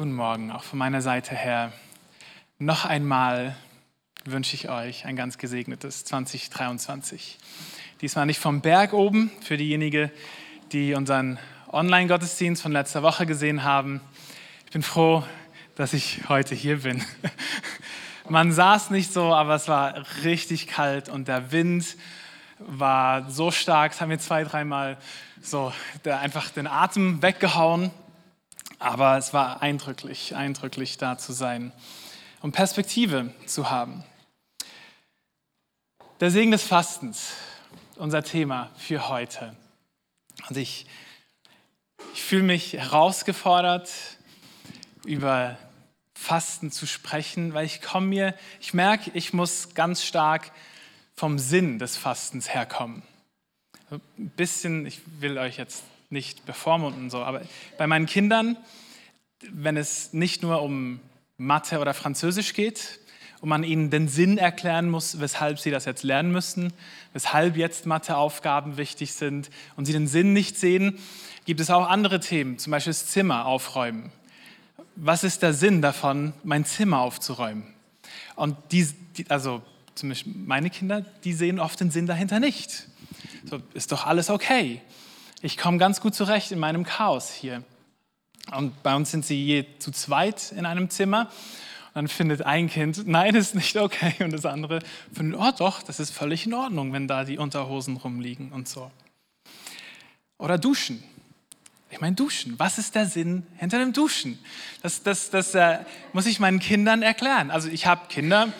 Guten Morgen, auch von meiner Seite her. Noch einmal wünsche ich euch ein ganz gesegnetes 2023. Diesmal nicht vom Berg oben, für diejenigen, die unseren Online-Gottesdienst von letzter Woche gesehen haben. Ich bin froh, dass ich heute hier bin. Man es nicht so, aber es war richtig kalt und der Wind war so stark, es haben mir zwei, dreimal so einfach den Atem weggehauen. Aber es war eindrücklich, eindrücklich da zu sein und Perspektive zu haben. Der Segen des Fastens, unser Thema für heute. Und ich, ich fühle mich herausgefordert, über Fasten zu sprechen, weil ich komme mir, ich merke, ich muss ganz stark vom Sinn des Fastens herkommen. Ein bisschen, ich will euch jetzt nicht bevormunden so, aber bei meinen Kindern, wenn es nicht nur um Mathe oder Französisch geht und man ihnen den Sinn erklären muss, weshalb sie das jetzt lernen müssen, weshalb jetzt Matheaufgaben wichtig sind und sie den Sinn nicht sehen, gibt es auch andere Themen, zum Beispiel das Zimmer aufräumen was ist der Sinn davon, mein Zimmer aufzuräumen? Und die, die also zumindest meine Kinder, die sehen oft den Sinn dahinter nicht. So, ist doch alles okay. Ich komme ganz gut zurecht in meinem Chaos hier. Und bei uns sind sie je zu zweit in einem Zimmer. Und dann findet ein Kind, nein, ist nicht okay. Und das andere findet, oh doch, das ist völlig in Ordnung, wenn da die Unterhosen rumliegen und so. Oder duschen. Ich meine, duschen. Was ist der Sinn hinter dem Duschen? Das, das, das äh, muss ich meinen Kindern erklären. Also ich habe Kinder,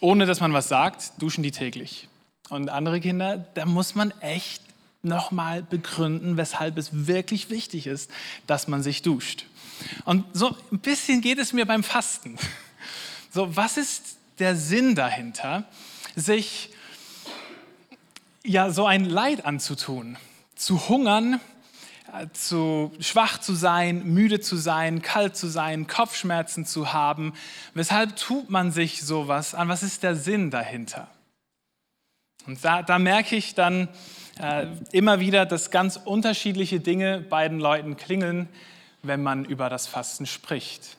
ohne dass man was sagt, duschen die täglich. Und andere Kinder, da muss man echt nochmal begründen, weshalb es wirklich wichtig ist, dass man sich duscht. Und so ein bisschen geht es mir beim Fasten. So, was ist der Sinn dahinter, sich ja so ein Leid anzutun, zu hungern zu schwach zu sein, müde zu sein, kalt zu sein, Kopfschmerzen zu haben. Weshalb tut man sich sowas an? Was ist der Sinn dahinter? Und da, da merke ich dann äh, immer wieder, dass ganz unterschiedliche Dinge beiden Leuten klingeln, wenn man über das Fasten spricht.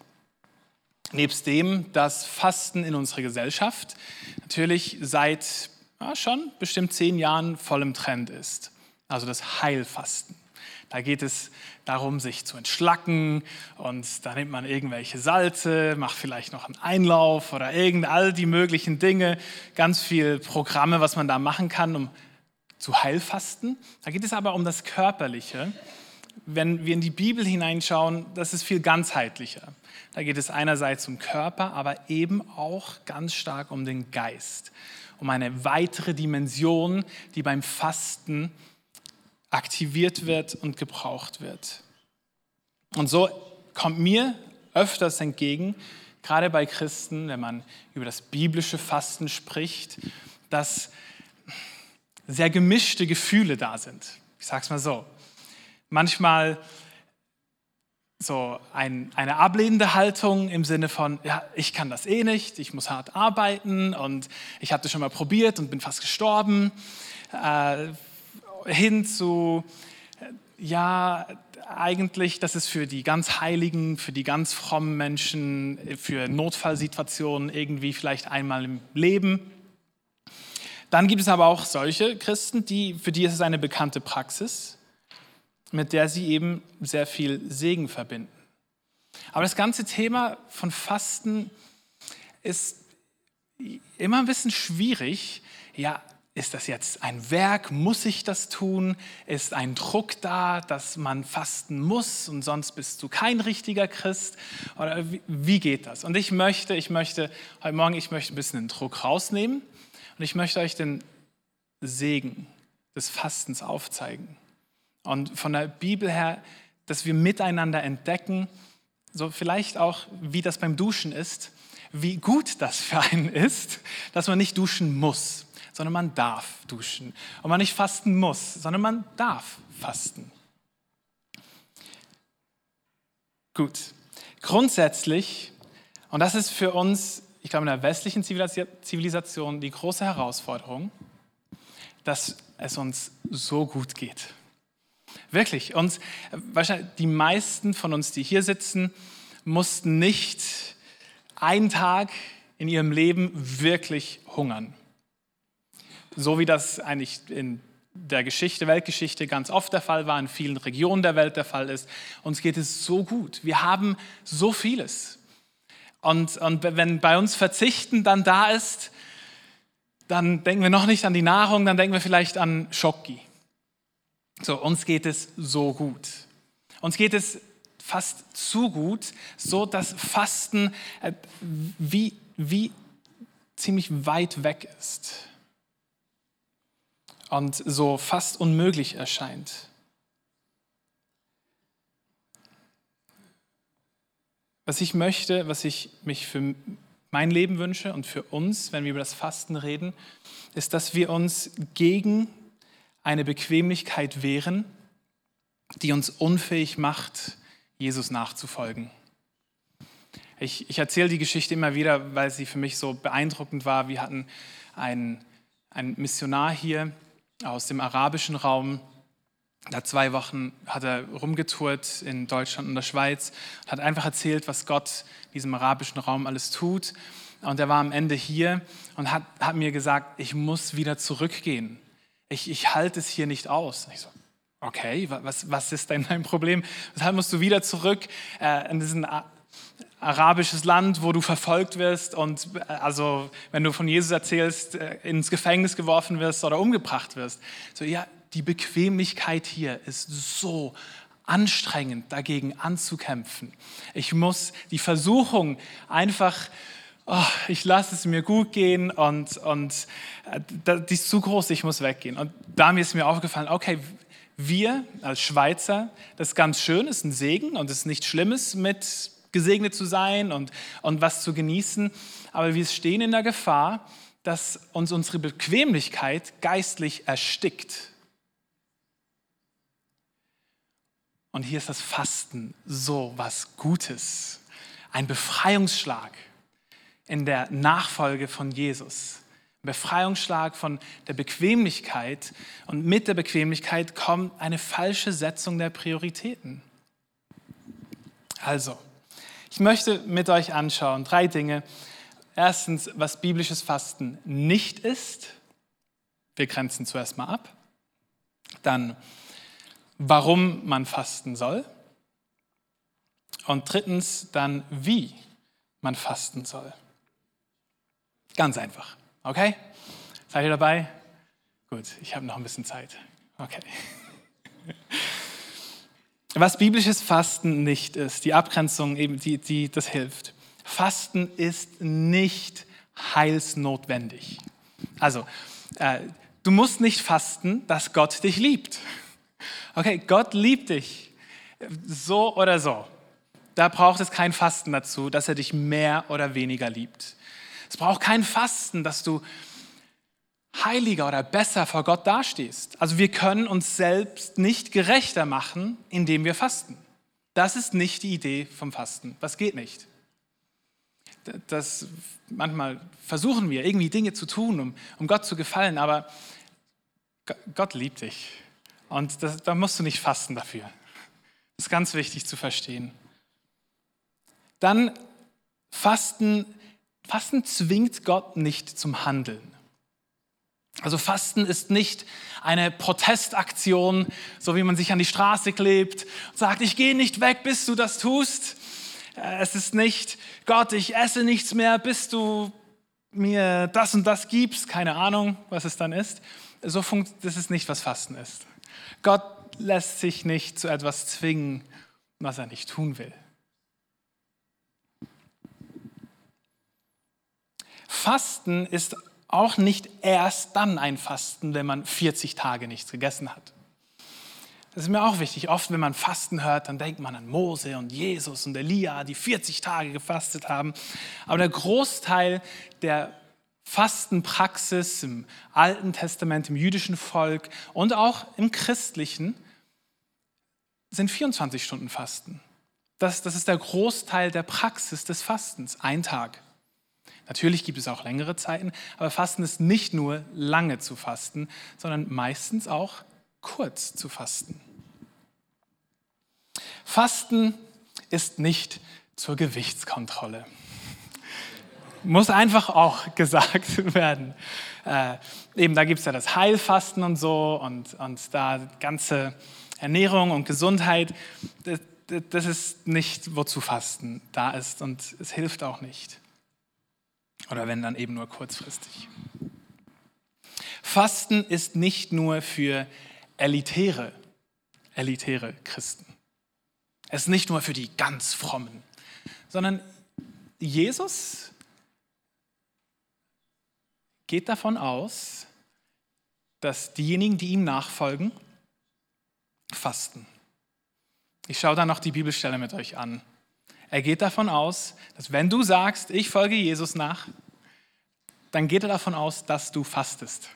Nebst dem, dass Fasten in unserer Gesellschaft natürlich seit ja, schon bestimmt zehn Jahren voll im Trend ist. Also das Heilfasten. Da geht es darum, sich zu entschlacken und da nimmt man irgendwelche Salze, macht vielleicht noch einen Einlauf oder irgend all die möglichen Dinge, ganz viel Programme, was man da machen kann, um zu heilfasten. Da geht es aber um das Körperliche. Wenn wir in die Bibel hineinschauen, das ist viel ganzheitlicher. Da geht es einerseits um Körper, aber eben auch ganz stark um den Geist, um eine weitere Dimension, die beim Fasten aktiviert wird und gebraucht wird. Und so kommt mir öfters entgegen, gerade bei Christen, wenn man über das biblische Fasten spricht, dass sehr gemischte Gefühle da sind. Ich sage es mal so. Manchmal so ein, eine ablehnende Haltung im Sinne von, ja, ich kann das eh nicht, ich muss hart arbeiten und ich habe das schon mal probiert und bin fast gestorben. Äh, hin zu, ja, eigentlich, das ist für die ganz Heiligen, für die ganz frommen Menschen, für Notfallsituationen irgendwie vielleicht einmal im Leben. Dann gibt es aber auch solche Christen, die, für die ist es eine bekannte Praxis, mit der sie eben sehr viel Segen verbinden. Aber das ganze Thema von Fasten ist immer ein bisschen schwierig. Ja, ist das jetzt ein Werk? Muss ich das tun? Ist ein Druck da, dass man fasten muss und sonst bist du kein richtiger Christ? Oder wie geht das? Und ich möchte, ich möchte heute Morgen, ich möchte ein bisschen den Druck rausnehmen und ich möchte euch den Segen des Fastens aufzeigen. Und von der Bibel her, dass wir miteinander entdecken, so vielleicht auch, wie das beim Duschen ist, wie gut das für einen ist, dass man nicht duschen muss sondern man darf duschen. Und man nicht fasten muss, sondern man darf fasten. Gut. Grundsätzlich, und das ist für uns, ich glaube, in der westlichen Zivilisation die große Herausforderung, dass es uns so gut geht. Wirklich. Und wahrscheinlich die meisten von uns, die hier sitzen, mussten nicht einen Tag in ihrem Leben wirklich hungern. So wie das eigentlich in der Geschichte, Weltgeschichte ganz oft der Fall war, in vielen Regionen der Welt der Fall ist. Uns geht es so gut. Wir haben so vieles. Und, und wenn bei uns Verzichten dann da ist, dann denken wir noch nicht an die Nahrung, dann denken wir vielleicht an Schocki. So, uns geht es so gut. Uns geht es fast zu gut, so dass Fasten äh, wie, wie ziemlich weit weg ist und so fast unmöglich erscheint. Was ich möchte, was ich mich für mein Leben wünsche und für uns, wenn wir über das Fasten reden, ist, dass wir uns gegen eine Bequemlichkeit wehren, die uns unfähig macht, Jesus nachzufolgen. Ich, ich erzähle die Geschichte immer wieder, weil sie für mich so beeindruckend war. Wir hatten einen, einen Missionar hier aus dem arabischen Raum. Nach zwei Wochen hat er rumgetourt in Deutschland und der Schweiz und hat einfach erzählt, was Gott in diesem arabischen Raum alles tut. Und er war am Ende hier und hat, hat mir gesagt, ich muss wieder zurückgehen ich, ich halte es hier nicht aus. Ich so, okay, was, was ist denn dein Problem? Deshalb musst du wieder zurück äh, in diesen arabisches Land, wo du verfolgt wirst und äh, also wenn du von Jesus erzählst, äh, ins Gefängnis geworfen wirst oder umgebracht wirst. So ja, die Bequemlichkeit hier ist so anstrengend, dagegen anzukämpfen. Ich muss die Versuchung einfach oh, ich lasse es mir gut gehen und, und äh, die ist zu groß, ich muss weggehen. Und da ist mir aufgefallen, okay, wir als Schweizer, das ist ganz schön, ist ein Segen und es ist nichts Schlimmes, mit gesegnet zu sein und, und was zu genießen, aber wir stehen in der Gefahr, dass uns unsere Bequemlichkeit geistlich erstickt. Und hier ist das Fasten so was Gutes, ein Befreiungsschlag in der Nachfolge von Jesus. Ein Befreiungsschlag von der Bequemlichkeit und mit der Bequemlichkeit kommt eine falsche Setzung der Prioritäten. Also, ich möchte mit euch anschauen drei Dinge. Erstens, was biblisches Fasten nicht ist. Wir grenzen zuerst mal ab. Dann, warum man fasten soll. Und drittens, dann, wie man fasten soll. Ganz einfach. Okay? Seid ihr dabei? Gut, ich habe noch ein bisschen Zeit. Okay. Was biblisches Fasten nicht ist, die Abgrenzung eben, die, die das hilft. Fasten ist nicht heilsnotwendig. Also, äh, du musst nicht fasten, dass Gott dich liebt. Okay, Gott liebt dich. So oder so. Da braucht es kein Fasten dazu, dass er dich mehr oder weniger liebt. Es braucht kein Fasten, dass du heiliger oder besser vor Gott dastehst. Also wir können uns selbst nicht gerechter machen, indem wir fasten. Das ist nicht die Idee vom Fasten. Das geht nicht. Das, manchmal versuchen wir irgendwie Dinge zu tun, um, um Gott zu gefallen, aber Gott liebt dich. Und das, da musst du nicht fasten dafür. Das ist ganz wichtig zu verstehen. Dann Fasten Fasten zwingt Gott nicht zum Handeln. Also Fasten ist nicht eine Protestaktion, so wie man sich an die Straße klebt und sagt, ich gehe nicht weg, bis du das tust. Äh, es ist nicht, Gott, ich esse nichts mehr, bis du mir das und das gibst. Keine Ahnung, was es dann ist. So funkt, das ist nicht, was Fasten ist. Gott lässt sich nicht zu etwas zwingen, was er nicht tun will. Fasten ist auch nicht erst dann ein Fasten, wenn man 40 Tage nichts gegessen hat. Das ist mir auch wichtig. Oft, wenn man Fasten hört, dann denkt man an Mose und Jesus und Elia, die 40 Tage gefastet haben. Aber der Großteil der Fastenpraxis im Alten Testament, im jüdischen Volk und auch im christlichen sind 24 Stunden Fasten. Das, das ist der Großteil der Praxis des Fastens, ein Tag. Natürlich gibt es auch längere Zeiten, aber Fasten ist nicht nur lange zu fasten, sondern meistens auch kurz zu fasten. Fasten ist nicht zur Gewichtskontrolle. Muss einfach auch gesagt werden. Äh, eben, da gibt es ja das Heilfasten und so und, und da ganze Ernährung und Gesundheit. Das, das ist nicht, wozu Fasten da ist und es hilft auch nicht. Oder wenn dann eben nur kurzfristig. Fasten ist nicht nur für elitäre, elitäre Christen. Es ist nicht nur für die ganz frommen, sondern Jesus geht davon aus, dass diejenigen, die ihm nachfolgen, fasten. Ich schaue da noch die Bibelstelle mit euch an. Er geht davon aus, dass wenn du sagst, ich folge Jesus nach, dann geht er davon aus, dass du fastest.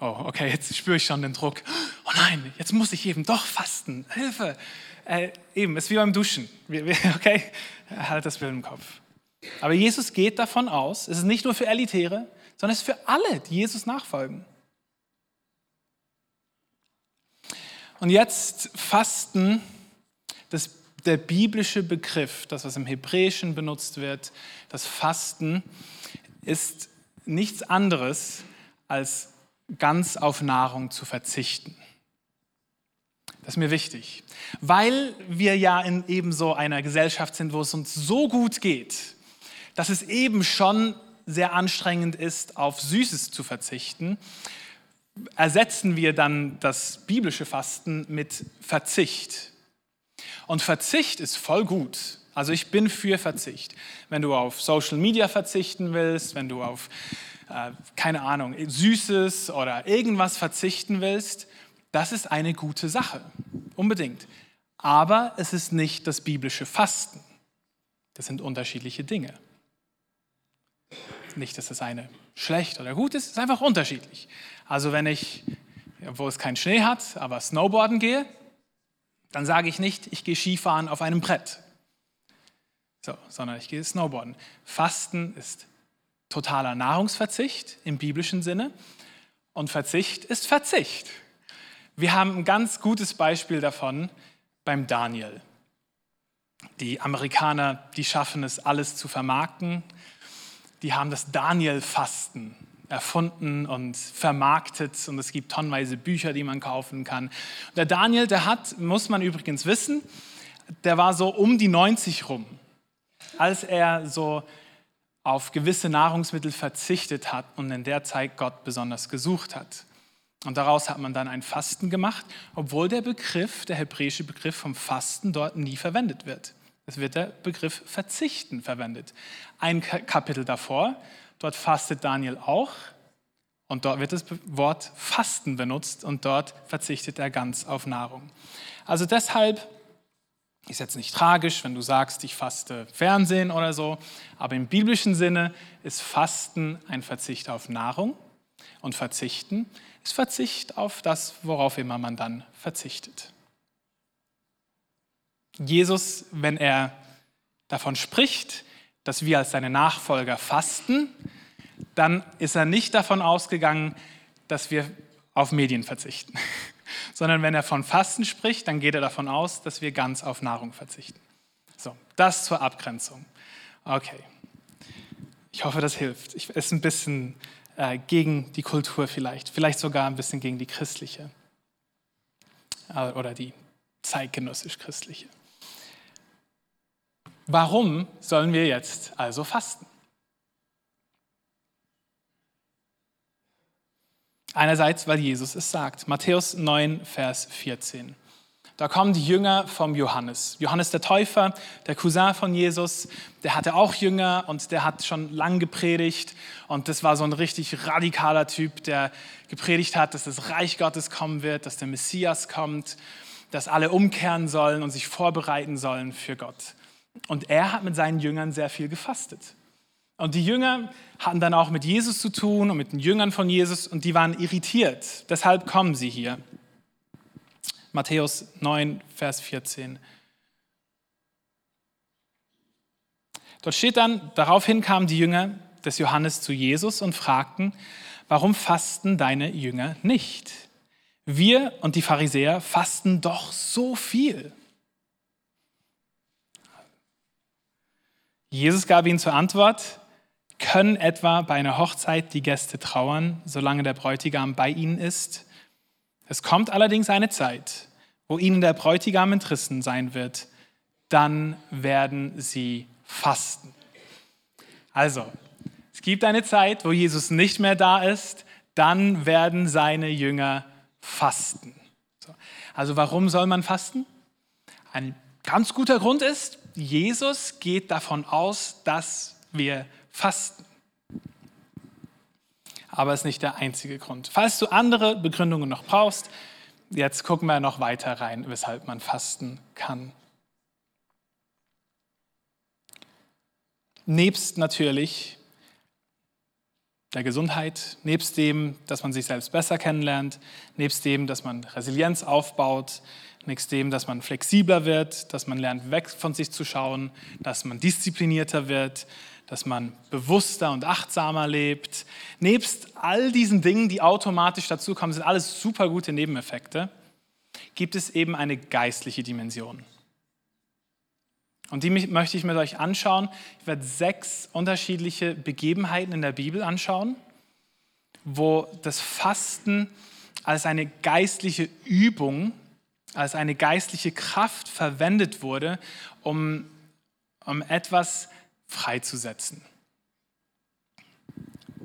Oh, okay, jetzt spüre ich schon den Druck. Oh nein, jetzt muss ich eben doch fasten. Hilfe. Äh, eben, ist wie beim Duschen. Okay, halt das Bild im Kopf. Aber Jesus geht davon aus, es ist nicht nur für Elitäre, sondern es ist für alle, die Jesus nachfolgen. Und jetzt Fasten, das, der biblische Begriff, das was im Hebräischen benutzt wird, das Fasten, ist nichts anderes als ganz auf Nahrung zu verzichten. Das ist mir wichtig, weil wir ja in eben so einer Gesellschaft sind, wo es uns so gut geht, dass es eben schon sehr anstrengend ist, auf Süßes zu verzichten, ersetzen wir dann das biblische Fasten mit Verzicht. Und Verzicht ist voll gut. Also ich bin für Verzicht. Wenn du auf Social Media verzichten willst, wenn du auf, äh, keine Ahnung, Süßes oder irgendwas verzichten willst, das ist eine gute Sache. Unbedingt. Aber es ist nicht das biblische Fasten. Das sind unterschiedliche Dinge. Nicht, dass das eine schlecht oder gut ist, es ist einfach unterschiedlich. Also wenn ich, wo es keinen Schnee hat, aber Snowboarden gehe, dann sage ich nicht, ich gehe Skifahren auf einem Brett, so, sondern ich gehe Snowboarden. Fasten ist totaler Nahrungsverzicht im biblischen Sinne und Verzicht ist Verzicht. Wir haben ein ganz gutes Beispiel davon beim Daniel. Die Amerikaner, die schaffen es, alles zu vermarkten. Die haben das Daniel-Fasten erfunden und vermarktet und es gibt tonnenweise Bücher, die man kaufen kann. Der Daniel, der hat, muss man übrigens wissen, der war so um die 90 rum, als er so auf gewisse Nahrungsmittel verzichtet hat und in der Zeit Gott besonders gesucht hat. Und daraus hat man dann ein Fasten gemacht, obwohl der Begriff, der hebräische Begriff vom Fasten dort nie verwendet wird. Es wird der Begriff Verzichten verwendet. Ein Kapitel davor Dort fastet Daniel auch und dort wird das Wort Fasten benutzt und dort verzichtet er ganz auf Nahrung. Also deshalb ist jetzt nicht tragisch, wenn du sagst, ich faste Fernsehen oder so, aber im biblischen Sinne ist Fasten ein Verzicht auf Nahrung und Verzichten ist Verzicht auf das, worauf immer man dann verzichtet. Jesus, wenn er davon spricht, dass wir als seine Nachfolger fasten, dann ist er nicht davon ausgegangen, dass wir auf Medien verzichten, sondern wenn er von Fasten spricht, dann geht er davon aus, dass wir ganz auf Nahrung verzichten. So, das zur Abgrenzung. Okay. Ich hoffe, das hilft. Es ist ein bisschen äh, gegen die Kultur vielleicht, vielleicht sogar ein bisschen gegen die christliche äh, oder die zeitgenössisch-christliche. Warum sollen wir jetzt also fasten? Einerseits, weil Jesus es sagt. Matthäus 9, Vers 14. Da kommen die Jünger vom Johannes. Johannes der Täufer, der Cousin von Jesus, der hatte auch Jünger und der hat schon lang gepredigt. Und das war so ein richtig radikaler Typ, der gepredigt hat, dass das Reich Gottes kommen wird, dass der Messias kommt, dass alle umkehren sollen und sich vorbereiten sollen für Gott. Und er hat mit seinen Jüngern sehr viel gefastet. Und die Jünger hatten dann auch mit Jesus zu tun und mit den Jüngern von Jesus und die waren irritiert. Deshalb kommen sie hier. Matthäus 9, Vers 14. Dort steht dann, daraufhin kamen die Jünger des Johannes zu Jesus und fragten, warum fasten deine Jünger nicht? Wir und die Pharisäer fasten doch so viel. Jesus gab ihnen zur Antwort, können etwa bei einer Hochzeit die Gäste trauern, solange der Bräutigam bei ihnen ist? Es kommt allerdings eine Zeit, wo ihnen der Bräutigam entrissen sein wird, dann werden sie fasten. Also, es gibt eine Zeit, wo Jesus nicht mehr da ist, dann werden seine Jünger fasten. Also warum soll man fasten? Ein ganz guter Grund ist, Jesus geht davon aus, dass wir fasten. Aber es ist nicht der einzige Grund. Falls du andere Begründungen noch brauchst, jetzt gucken wir noch weiter rein, weshalb man fasten kann. Nebst natürlich der Gesundheit, nebst dem, dass man sich selbst besser kennenlernt, nebst dem, dass man Resilienz aufbaut, nebst dem, dass man flexibler wird, dass man lernt, weg von sich zu schauen, dass man disziplinierter wird, dass man bewusster und achtsamer lebt. Nebst all diesen Dingen, die automatisch dazukommen, sind alles super gute Nebeneffekte, gibt es eben eine geistliche Dimension. Und die möchte ich mit euch anschauen. Ich werde sechs unterschiedliche Begebenheiten in der Bibel anschauen, wo das Fasten als eine geistliche Übung, als eine geistliche Kraft verwendet wurde, um, um etwas freizusetzen.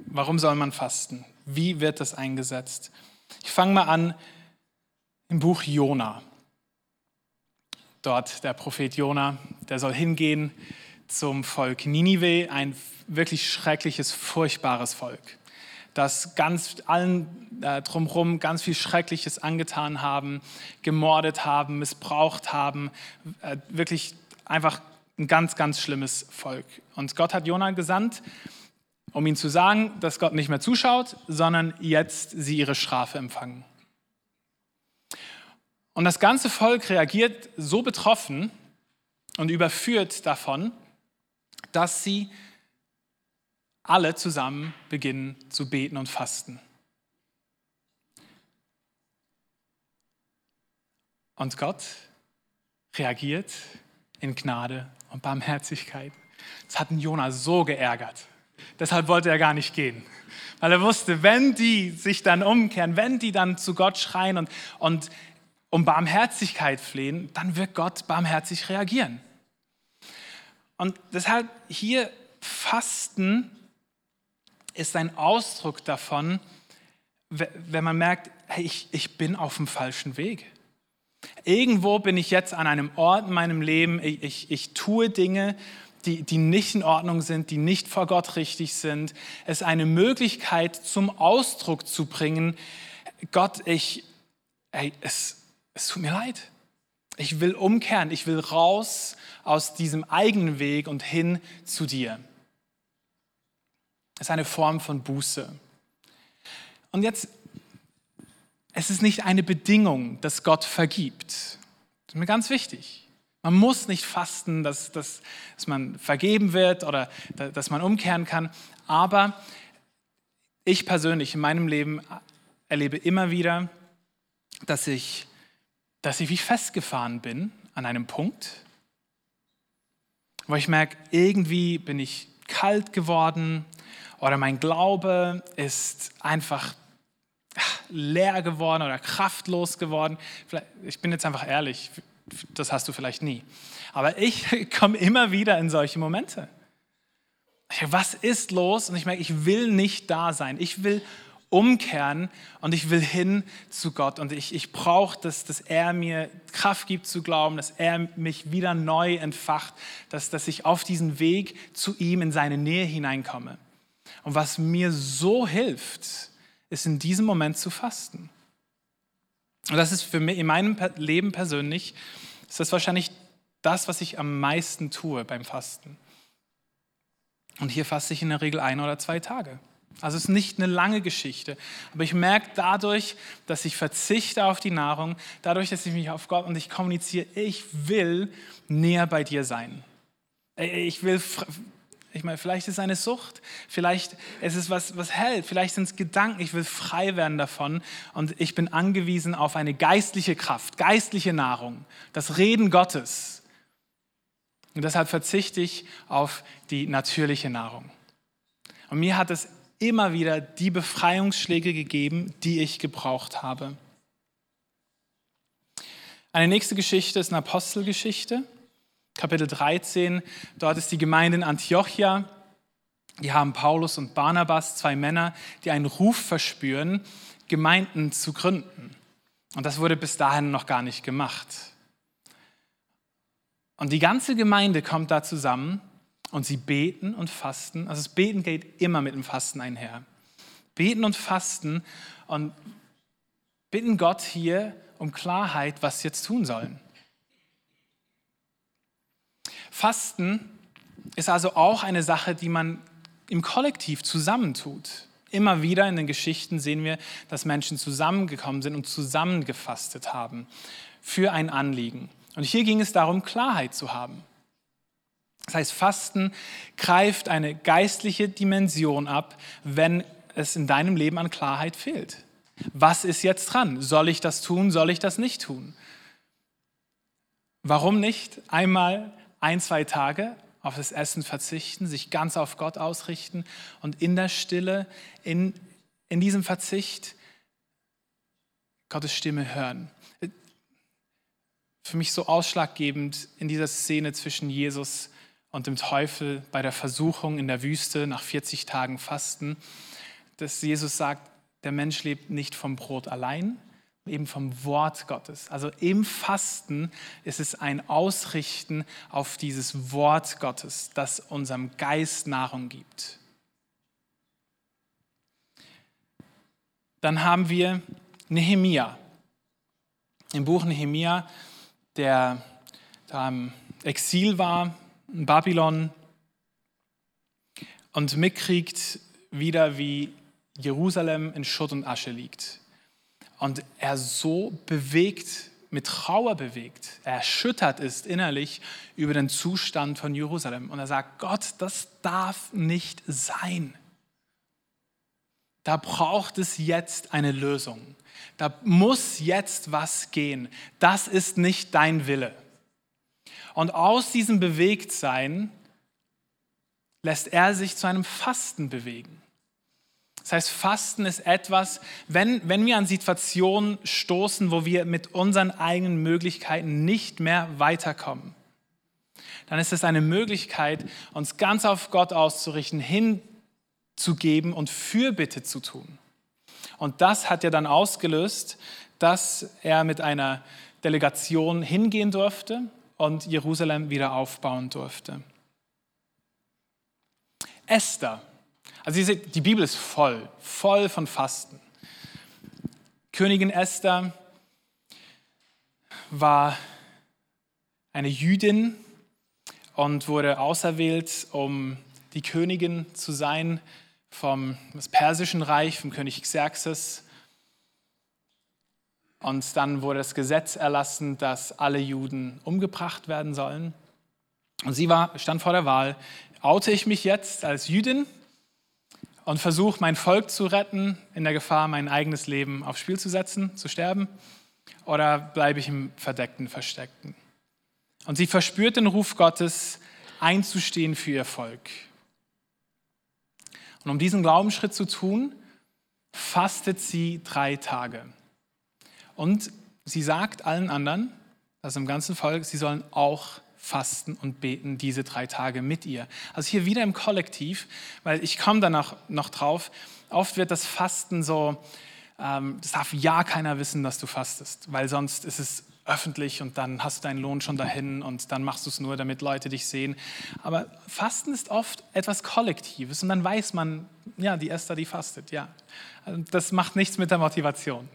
Warum soll man fasten? Wie wird das eingesetzt? Ich fange mal an im Buch Jona dort der Prophet Jona, der soll hingehen zum Volk Ninive, ein wirklich schreckliches, furchtbares Volk, das ganz allen äh, drumherum ganz viel Schreckliches angetan haben, gemordet haben, missbraucht haben, äh, wirklich einfach ein ganz, ganz schlimmes Volk. Und Gott hat Jona gesandt, um ihm zu sagen, dass Gott nicht mehr zuschaut, sondern jetzt sie ihre Strafe empfangen. Und das ganze Volk reagiert so betroffen und überführt davon, dass sie alle zusammen beginnen zu beten und fasten. Und Gott reagiert in Gnade und Barmherzigkeit. Das hat Jona so geärgert. Deshalb wollte er gar nicht gehen. Weil er wusste, wenn die sich dann umkehren, wenn die dann zu Gott schreien und, und um Barmherzigkeit flehen, dann wird Gott barmherzig reagieren. Und deshalb hier Fasten ist ein Ausdruck davon, wenn man merkt, hey, ich, ich bin auf dem falschen Weg. Irgendwo bin ich jetzt an einem Ort in meinem Leben, ich, ich, ich tue Dinge, die, die nicht in Ordnung sind, die nicht vor Gott richtig sind. Es ist eine Möglichkeit zum Ausdruck zu bringen, Gott, ich, ey, es, es tut mir leid. Ich will umkehren, ich will raus aus diesem eigenen Weg und hin zu dir. Ist eine Form von Buße. Und jetzt, es ist nicht eine Bedingung, dass Gott vergibt. Das ist mir ganz wichtig. Man muss nicht fasten, dass, dass, dass man vergeben wird oder dass man umkehren kann. Aber ich persönlich in meinem Leben erlebe immer wieder, dass ich dass ich wie festgefahren bin an einem Punkt, wo ich merke, irgendwie bin ich kalt geworden oder mein Glaube ist einfach leer geworden oder kraftlos geworden. Ich bin jetzt einfach ehrlich, das hast du vielleicht nie. Aber ich komme immer wieder in solche Momente. Was ist los? Und ich merke, ich will nicht da sein. Ich will umkehren und ich will hin zu Gott und ich, ich brauche, dass, dass er mir Kraft gibt zu glauben, dass er mich wieder neu entfacht, dass, dass ich auf diesen Weg zu ihm in seine Nähe hineinkomme. Und was mir so hilft, ist in diesem Moment zu fasten. Und das ist für mich in meinem Leben persönlich, ist das wahrscheinlich das, was ich am meisten tue beim Fasten. Und hier faste ich in der Regel ein oder zwei Tage. Also es ist nicht eine lange Geschichte. Aber ich merke dadurch, dass ich verzichte auf die Nahrung, dadurch, dass ich mich auf Gott und ich kommuniziere, ich will näher bei dir sein. Ich will, ich meine, vielleicht ist es eine Sucht, vielleicht ist es was, was hält, vielleicht sind es Gedanken, ich will frei werden davon und ich bin angewiesen auf eine geistliche Kraft, geistliche Nahrung, das Reden Gottes. Und deshalb verzichte ich auf die natürliche Nahrung. Und mir hat es immer wieder die Befreiungsschläge gegeben, die ich gebraucht habe. Eine nächste Geschichte ist eine Apostelgeschichte, Kapitel 13. Dort ist die Gemeinde in Antiochia. Die haben Paulus und Barnabas, zwei Männer, die einen Ruf verspüren, Gemeinden zu gründen. Und das wurde bis dahin noch gar nicht gemacht. Und die ganze Gemeinde kommt da zusammen und sie beten und fasten. Also das Beten geht immer mit dem Fasten einher. Beten und fasten und bitten Gott hier um Klarheit, was sie jetzt tun sollen. Fasten ist also auch eine Sache, die man im Kollektiv zusammentut. Immer wieder in den Geschichten sehen wir, dass Menschen zusammengekommen sind und zusammengefastet haben für ein Anliegen. Und hier ging es darum, Klarheit zu haben. Das heißt, Fasten greift eine geistliche Dimension ab, wenn es in deinem Leben an Klarheit fehlt. Was ist jetzt dran? Soll ich das tun? Soll ich das nicht tun? Warum nicht einmal ein, zwei Tage auf das Essen verzichten, sich ganz auf Gott ausrichten und in der Stille, in, in diesem Verzicht Gottes Stimme hören? Für mich so ausschlaggebend in dieser Szene zwischen Jesus und dem Teufel bei der Versuchung in der Wüste nach 40 Tagen Fasten, dass Jesus sagt, der Mensch lebt nicht vom Brot allein, eben vom Wort Gottes. Also im Fasten ist es ein Ausrichten auf dieses Wort Gottes, das unserem Geist Nahrung gibt. Dann haben wir Nehemia. Im Buch Nehemia, der da im Exil war, in Babylon, und mitkriegt wieder, wie Jerusalem in Schutt und Asche liegt. Und er so bewegt, mit Trauer bewegt, er erschüttert ist innerlich über den Zustand von Jerusalem. Und er sagt, Gott, das darf nicht sein. Da braucht es jetzt eine Lösung. Da muss jetzt was gehen. Das ist nicht dein Wille. Und aus diesem Bewegtsein lässt er sich zu einem Fasten bewegen. Das heißt, Fasten ist etwas, wenn, wenn wir an Situationen stoßen, wo wir mit unseren eigenen Möglichkeiten nicht mehr weiterkommen, dann ist es eine Möglichkeit, uns ganz auf Gott auszurichten, hinzugeben und Fürbitte zu tun. Und das hat ja dann ausgelöst, dass er mit einer Delegation hingehen durfte und Jerusalem wieder aufbauen durfte. Esther also ihr seht, die Bibel ist voll, voll von Fasten. Königin Esther war eine Jüdin und wurde auserwählt, um die Königin zu sein vom persischen Reich, vom König Xerxes. Und dann wurde das Gesetz erlassen, dass alle Juden umgebracht werden sollen. Und sie war, stand vor der Wahl, oute ich mich jetzt als Jüdin und versuche, mein Volk zu retten, in der Gefahr, mein eigenes Leben aufs Spiel zu setzen, zu sterben? Oder bleibe ich im Verdeckten, Versteckten? Und sie verspürt den Ruf Gottes, einzustehen für ihr Volk. Und um diesen Glaubensschritt zu tun, fastet sie drei Tage. Und sie sagt allen anderen, also im ganzen Volk, sie sollen auch fasten und beten diese drei Tage mit ihr. Also hier wieder im Kollektiv, weil ich komme danach noch drauf, oft wird das Fasten so, ähm, das darf ja keiner wissen, dass du fastest, weil sonst ist es öffentlich und dann hast du deinen Lohn schon dahin und dann machst du es nur, damit Leute dich sehen. Aber Fasten ist oft etwas Kollektives und dann weiß man, ja, die Esther, die fastet, ja. Das macht nichts mit der Motivation.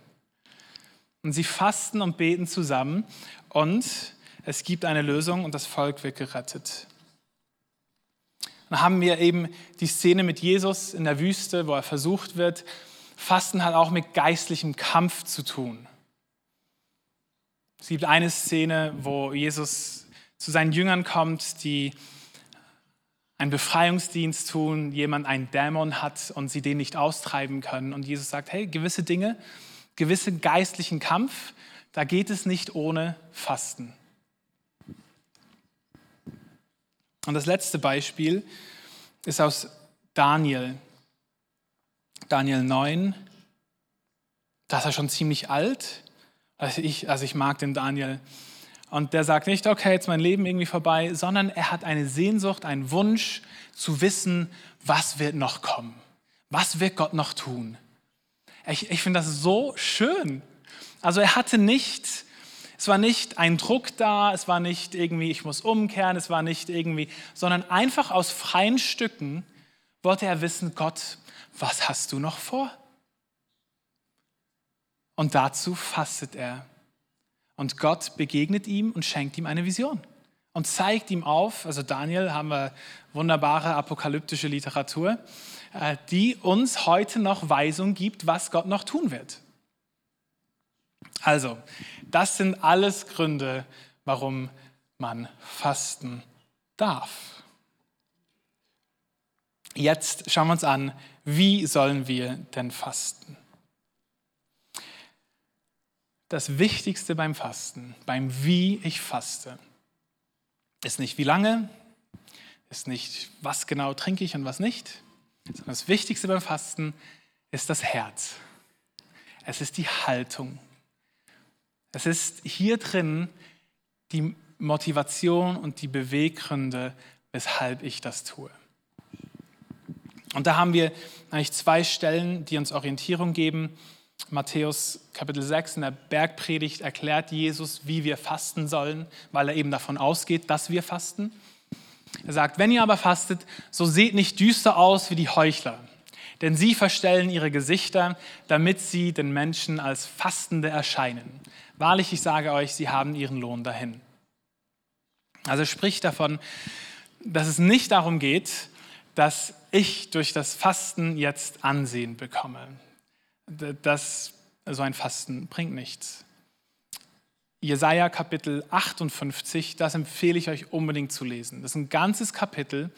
Und sie fasten und beten zusammen und es gibt eine Lösung und das Volk wird gerettet. Dann haben wir eben die Szene mit Jesus in der Wüste, wo er versucht wird. Fasten hat auch mit geistlichem Kampf zu tun. Es gibt eine Szene, wo Jesus zu seinen Jüngern kommt, die einen Befreiungsdienst tun, jemand einen Dämon hat und sie den nicht austreiben können. Und Jesus sagt, hey, gewisse Dinge, gewissen geistlichen Kampf, da geht es nicht ohne Fasten. Und das letzte Beispiel ist aus Daniel. Daniel 9. Da ist er schon ziemlich alt. Also ich, also ich mag den Daniel. Und der sagt nicht, okay, jetzt mein Leben irgendwie vorbei, sondern er hat eine Sehnsucht, einen Wunsch zu wissen, was wird noch kommen? Was wird Gott noch tun? Ich, ich finde das so schön. Also er hatte nicht, es war nicht ein Druck da, es war nicht irgendwie, ich muss umkehren, es war nicht irgendwie, sondern einfach aus freien Stücken wollte er wissen, Gott, was hast du noch vor? Und dazu fastet er. Und Gott begegnet ihm und schenkt ihm eine Vision und zeigt ihm auf, also Daniel haben wir wunderbare apokalyptische Literatur, äh, die uns heute noch Weisung gibt, was Gott noch tun wird. Also, das sind alles Gründe, warum man fasten darf. Jetzt schauen wir uns an, wie sollen wir denn fasten? Das Wichtigste beim Fasten, beim Wie ich faste, ist nicht wie lange, ist nicht was genau trinke ich und was nicht, sondern das Wichtigste beim Fasten ist das Herz. Es ist die Haltung. Es ist hier drin die Motivation und die Beweggründe, weshalb ich das tue. Und da haben wir eigentlich zwei Stellen, die uns Orientierung geben. Matthäus Kapitel 6 in der Bergpredigt erklärt Jesus, wie wir fasten sollen, weil er eben davon ausgeht, dass wir fasten. Er sagt, wenn ihr aber fastet, so seht nicht düster aus wie die Heuchler, denn sie verstellen ihre Gesichter, damit sie den Menschen als Fastende erscheinen. Wahrlich, ich sage euch, sie haben ihren Lohn dahin. Also spricht davon, dass es nicht darum geht, dass ich durch das Fasten jetzt Ansehen bekomme. Das, so ein Fasten bringt nichts. Jesaja Kapitel 58, das empfehle ich euch unbedingt zu lesen. Das ist ein ganzes Kapitel,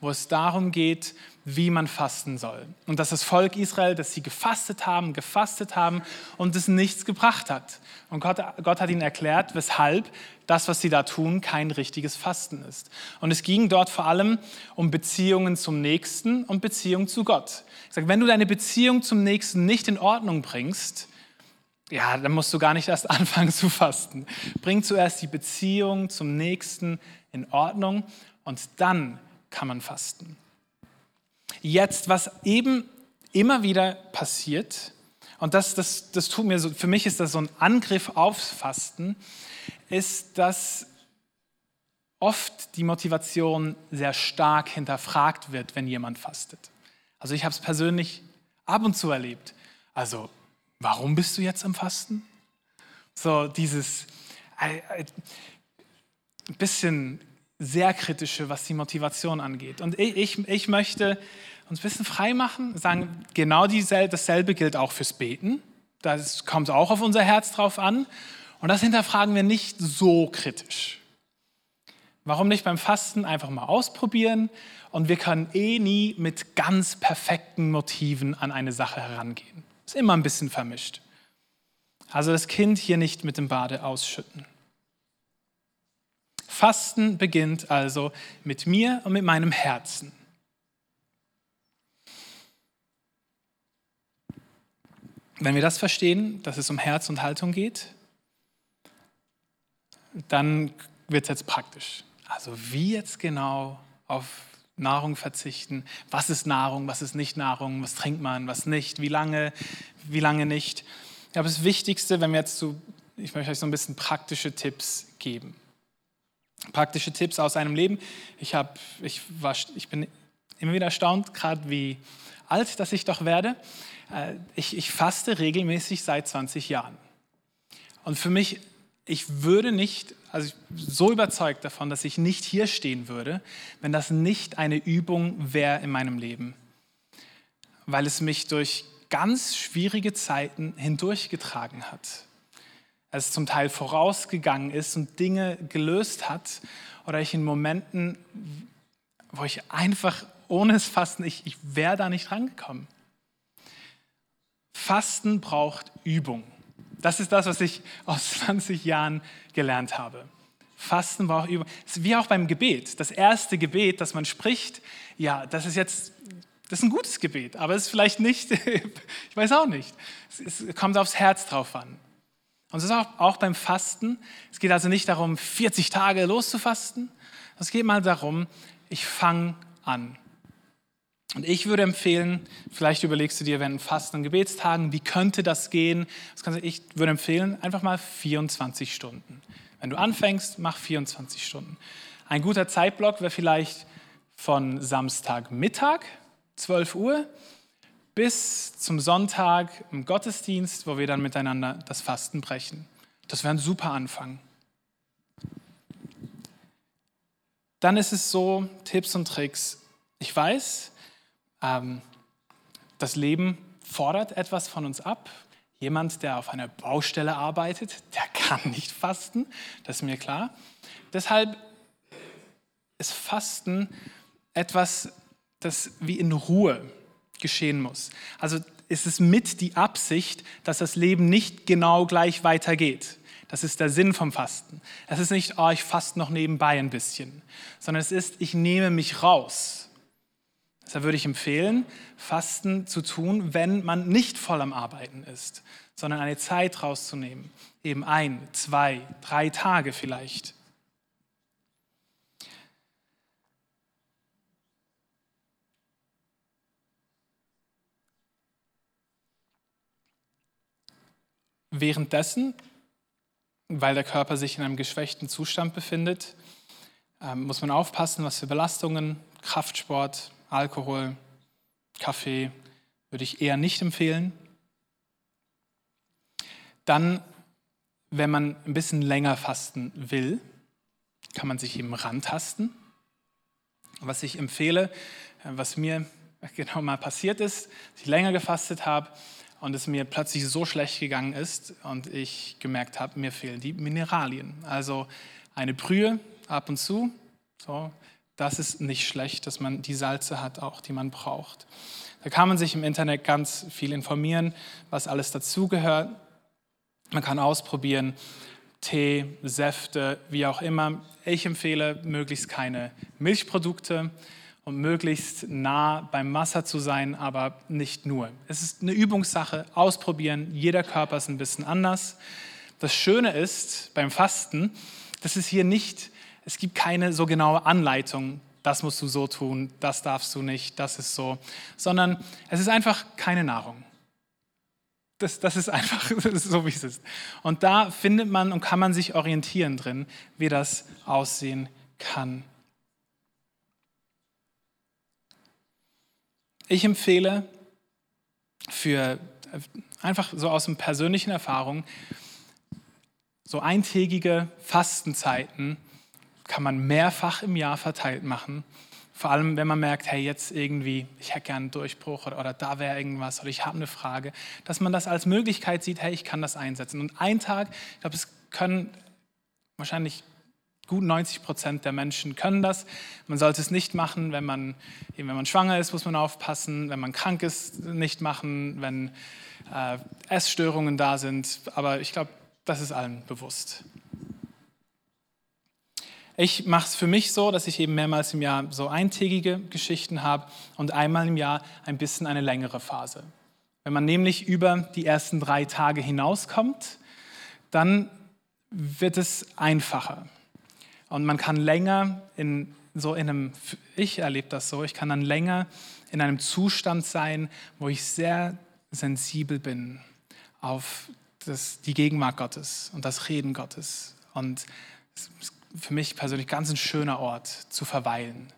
wo es darum geht, wie man fasten soll. Und dass das Volk Israel, dass sie gefastet haben, gefastet haben und es nichts gebracht hat. Und Gott, Gott hat ihnen erklärt, weshalb das, was sie da tun, kein richtiges Fasten ist. Und es ging dort vor allem um Beziehungen zum Nächsten und Beziehung zu Gott. Ich sage, wenn du deine Beziehung zum Nächsten nicht in Ordnung bringst, ja, dann musst du gar nicht erst anfangen zu fasten. Bring zuerst die Beziehung zum Nächsten in Ordnung und dann kann man fasten. Jetzt, was eben immer wieder passiert, und das, das, das tut mir so, für mich ist das so ein Angriff aufs Fasten, ist, dass oft die Motivation sehr stark hinterfragt wird, wenn jemand fastet. Also ich habe es persönlich ab und zu erlebt. Also, warum bist du jetzt am Fasten? So dieses ein äh, äh, bisschen sehr kritische, was die Motivation angeht. Und ich, ich möchte uns ein bisschen frei machen, sagen, genau dieselbe, dasselbe gilt auch fürs Beten. Das kommt auch auf unser Herz drauf an. Und das hinterfragen wir nicht so kritisch. Warum nicht beim Fasten einfach mal ausprobieren? Und wir können eh nie mit ganz perfekten Motiven an eine Sache herangehen. Ist immer ein bisschen vermischt. Also das Kind hier nicht mit dem Bade ausschütten. Fasten beginnt also mit mir und mit meinem Herzen. Wenn wir das verstehen, dass es um Herz und Haltung geht, dann wird es jetzt praktisch. Also wie jetzt genau auf Nahrung verzichten? Was ist Nahrung, was ist nicht Nahrung? Was trinkt man, was nicht? Wie lange, wie lange nicht? Aber das Wichtigste, wenn wir jetzt so, ich möchte euch so ein bisschen praktische Tipps geben. Praktische Tipps aus einem Leben. Ich, hab, ich, war, ich bin immer wieder erstaunt, gerade wie alt dass ich doch werde. Äh, ich, ich faste regelmäßig seit 20 Jahren. Und für mich ich würde nicht, also so überzeugt davon, dass ich nicht hier stehen würde, wenn das nicht eine Übung wäre in meinem Leben. Weil es mich durch ganz schwierige Zeiten hindurchgetragen hat. Es zum Teil vorausgegangen ist und Dinge gelöst hat. Oder ich in Momenten, wo ich einfach ohne es Fasten, ich, ich wäre da nicht rangekommen. Fasten braucht Übung. Das ist das, was ich aus 20 Jahren gelernt habe. Fasten braucht Übung. Wie auch beim Gebet. Das erste Gebet, das man spricht, ja, das ist jetzt, das ist ein gutes Gebet, aber es ist vielleicht nicht, ich weiß auch nicht. Es, kommt aufs Herz drauf an. Und es ist auch, auch beim Fasten. Es geht also nicht darum, 40 Tage loszufasten. Es geht mal darum, ich fange an. Und ich würde empfehlen, vielleicht überlegst du dir während Fasten und Gebetstagen, wie könnte das gehen? Das ich würde empfehlen, einfach mal 24 Stunden. Wenn du anfängst, mach 24 Stunden. Ein guter Zeitblock wäre vielleicht von Samstagmittag, 12 Uhr, bis zum Sonntag im Gottesdienst, wo wir dann miteinander das Fasten brechen. Das wäre ein super Anfang. Dann ist es so, Tipps und Tricks. Ich weiß, ähm, das Leben fordert etwas von uns ab. Jemand, der auf einer Baustelle arbeitet, der kann nicht fasten, das ist mir klar. Deshalb ist Fasten etwas, das wie in Ruhe geschehen muss. Also ist es mit die Absicht, dass das Leben nicht genau gleich weitergeht. Das ist der Sinn vom Fasten. Es ist nicht, oh, ich faste noch nebenbei ein bisschen, sondern es ist, ich nehme mich raus Deshalb würde ich empfehlen, Fasten zu tun, wenn man nicht voll am Arbeiten ist, sondern eine Zeit rauszunehmen. Eben ein, zwei, drei Tage vielleicht. Währenddessen, weil der Körper sich in einem geschwächten Zustand befindet, ähm, muss man aufpassen, was für Belastungen, Kraftsport, Alkohol, Kaffee würde ich eher nicht empfehlen. Dann, wenn man ein bisschen länger fasten will, kann man sich eben rantasten. Was ich empfehle, was mir genau mal passiert ist, dass ich länger gefastet habe und es mir plötzlich so schlecht gegangen ist und ich gemerkt habe, mir fehlen die Mineralien. Also eine Brühe ab und zu, so das ist nicht schlecht, dass man die Salze hat, auch die man braucht. Da kann man sich im Internet ganz viel informieren, was alles dazugehört. Man kann ausprobieren, Tee, Säfte, wie auch immer. Ich empfehle möglichst keine Milchprodukte und möglichst nah beim Wasser zu sein, aber nicht nur. Es ist eine Übungssache, ausprobieren. Jeder Körper ist ein bisschen anders. Das Schöne ist beim Fasten, dass es hier nicht es gibt keine so genaue Anleitung, das musst du so tun, das darfst du nicht, das ist so, sondern es ist einfach keine Nahrung. Das, das ist einfach das ist so, wie es ist. Und da findet man und kann man sich orientieren drin, wie das aussehen kann. Ich empfehle für einfach so aus dem persönlichen Erfahrung so eintägige Fastenzeiten kann man mehrfach im Jahr verteilt machen. Vor allem, wenn man merkt, hey, jetzt irgendwie, ich hätte gerne einen Durchbruch oder, oder da wäre irgendwas oder ich habe eine Frage, dass man das als Möglichkeit sieht, hey, ich kann das einsetzen. Und ein Tag, ich glaube, es können wahrscheinlich gut 90 Prozent der Menschen können das. Man sollte es nicht machen, wenn man, wenn man schwanger ist, muss man aufpassen, wenn man krank ist, nicht machen, wenn äh, Essstörungen da sind. Aber ich glaube, das ist allen bewusst. Ich mache es für mich so, dass ich eben mehrmals im Jahr so eintägige Geschichten habe und einmal im Jahr ein bisschen eine längere Phase. Wenn man nämlich über die ersten drei Tage hinauskommt, dann wird es einfacher. Und man kann länger in so in einem, ich erlebe das so, ich kann dann länger in einem Zustand sein, wo ich sehr sensibel bin auf das, die Gegenwart Gottes und das Reden Gottes. Und es für mich persönlich ganz ein schöner Ort zu verweilen.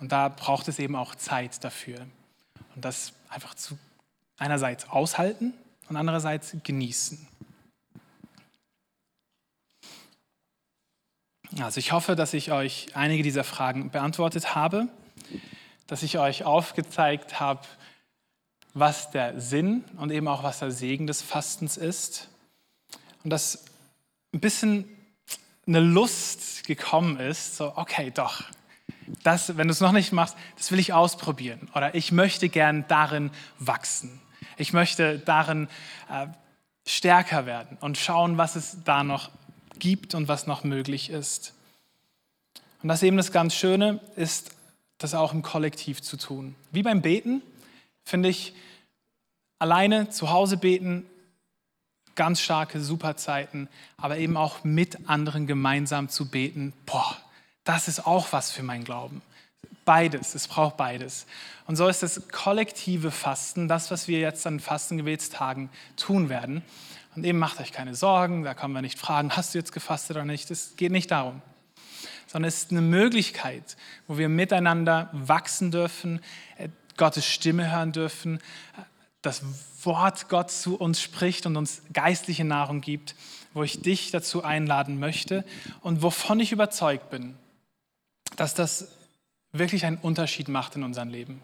Und da braucht es eben auch Zeit dafür. Und das einfach zu einerseits aushalten und andererseits genießen. Also ich hoffe, dass ich euch einige dieser Fragen beantwortet habe, dass ich euch aufgezeigt habe, was der Sinn und eben auch was der Segen des Fastens ist. Und dass ein bisschen eine Lust gekommen ist, so, okay, doch, das, wenn du es noch nicht machst, das will ich ausprobieren. Oder ich möchte gern darin wachsen. Ich möchte darin äh, stärker werden und schauen, was es da noch gibt und was noch möglich ist. Und das eben das ganz Schöne ist, das auch im Kollektiv zu tun. Wie beim Beten, finde ich, alleine zu Hause beten, ganz starke, super Zeiten, aber eben auch mit anderen gemeinsam zu beten, boah, das ist auch was für mein Glauben. Beides, es braucht beides. Und so ist das kollektive Fasten, das, was wir jetzt an Fastengebetstagen tun werden. Und eben macht euch keine Sorgen, da kommen wir nicht fragen, hast du jetzt gefastet oder nicht. Es geht nicht darum. Sondern es ist eine Möglichkeit, wo wir miteinander wachsen dürfen, äh, Gottes Stimme hören dürfen, das Wort Gott zu uns spricht und uns geistliche Nahrung gibt, wo ich dich dazu einladen möchte und wovon ich überzeugt bin, dass das wirklich einen Unterschied macht in unserem Leben.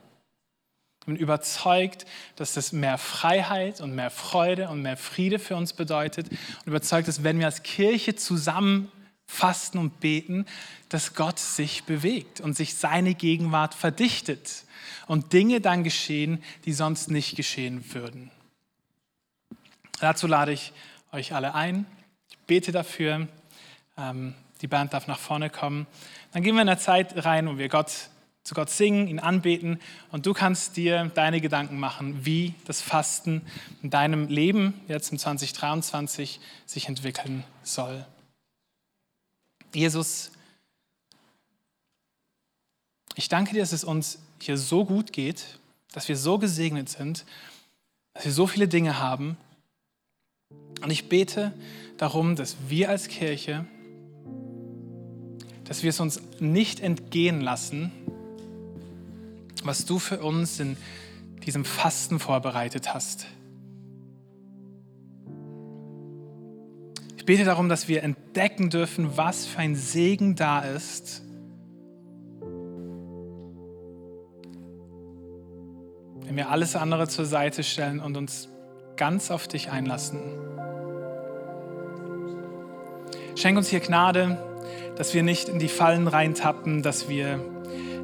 Ich bin überzeugt, dass das mehr Freiheit und mehr Freude und mehr Friede für uns bedeutet und überzeugt, dass wenn wir als Kirche zusammen fasten und beten, dass Gott sich bewegt und sich seine Gegenwart verdichtet und Dinge dann geschehen, die sonst nicht geschehen würden. Dazu lade ich euch alle ein. Ich bete dafür. Ähm, die Band darf nach vorne kommen. Dann gehen wir in eine Zeit rein, wo wir Gott, zu Gott singen, ihn anbeten und du kannst dir deine Gedanken machen, wie das Fasten in deinem Leben jetzt im 2023 sich entwickeln soll. Jesus, ich danke dir, dass es uns hier so gut geht, dass wir so gesegnet sind, dass wir so viele Dinge haben. Und ich bete darum, dass wir als Kirche dass wir es uns nicht entgehen lassen, was du für uns in diesem Fasten vorbereitet hast. Ich bete darum, dass wir entdecken dürfen, was für ein Segen da ist, wenn wir alles andere zur Seite stellen und uns ganz auf dich einlassen. Schenk uns hier Gnade, dass wir nicht in die Fallen reintappen, dass wir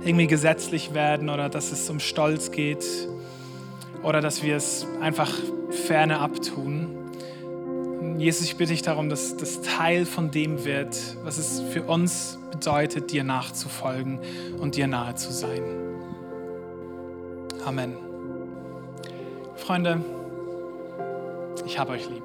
irgendwie gesetzlich werden oder dass es um Stolz geht oder dass wir es einfach ferne abtun. Jesus, ich bitte dich darum, dass das Teil von dem wird, was es für uns bedeutet, dir nachzufolgen und dir nahe zu sein. Amen. Freunde, ich habe euch lieb.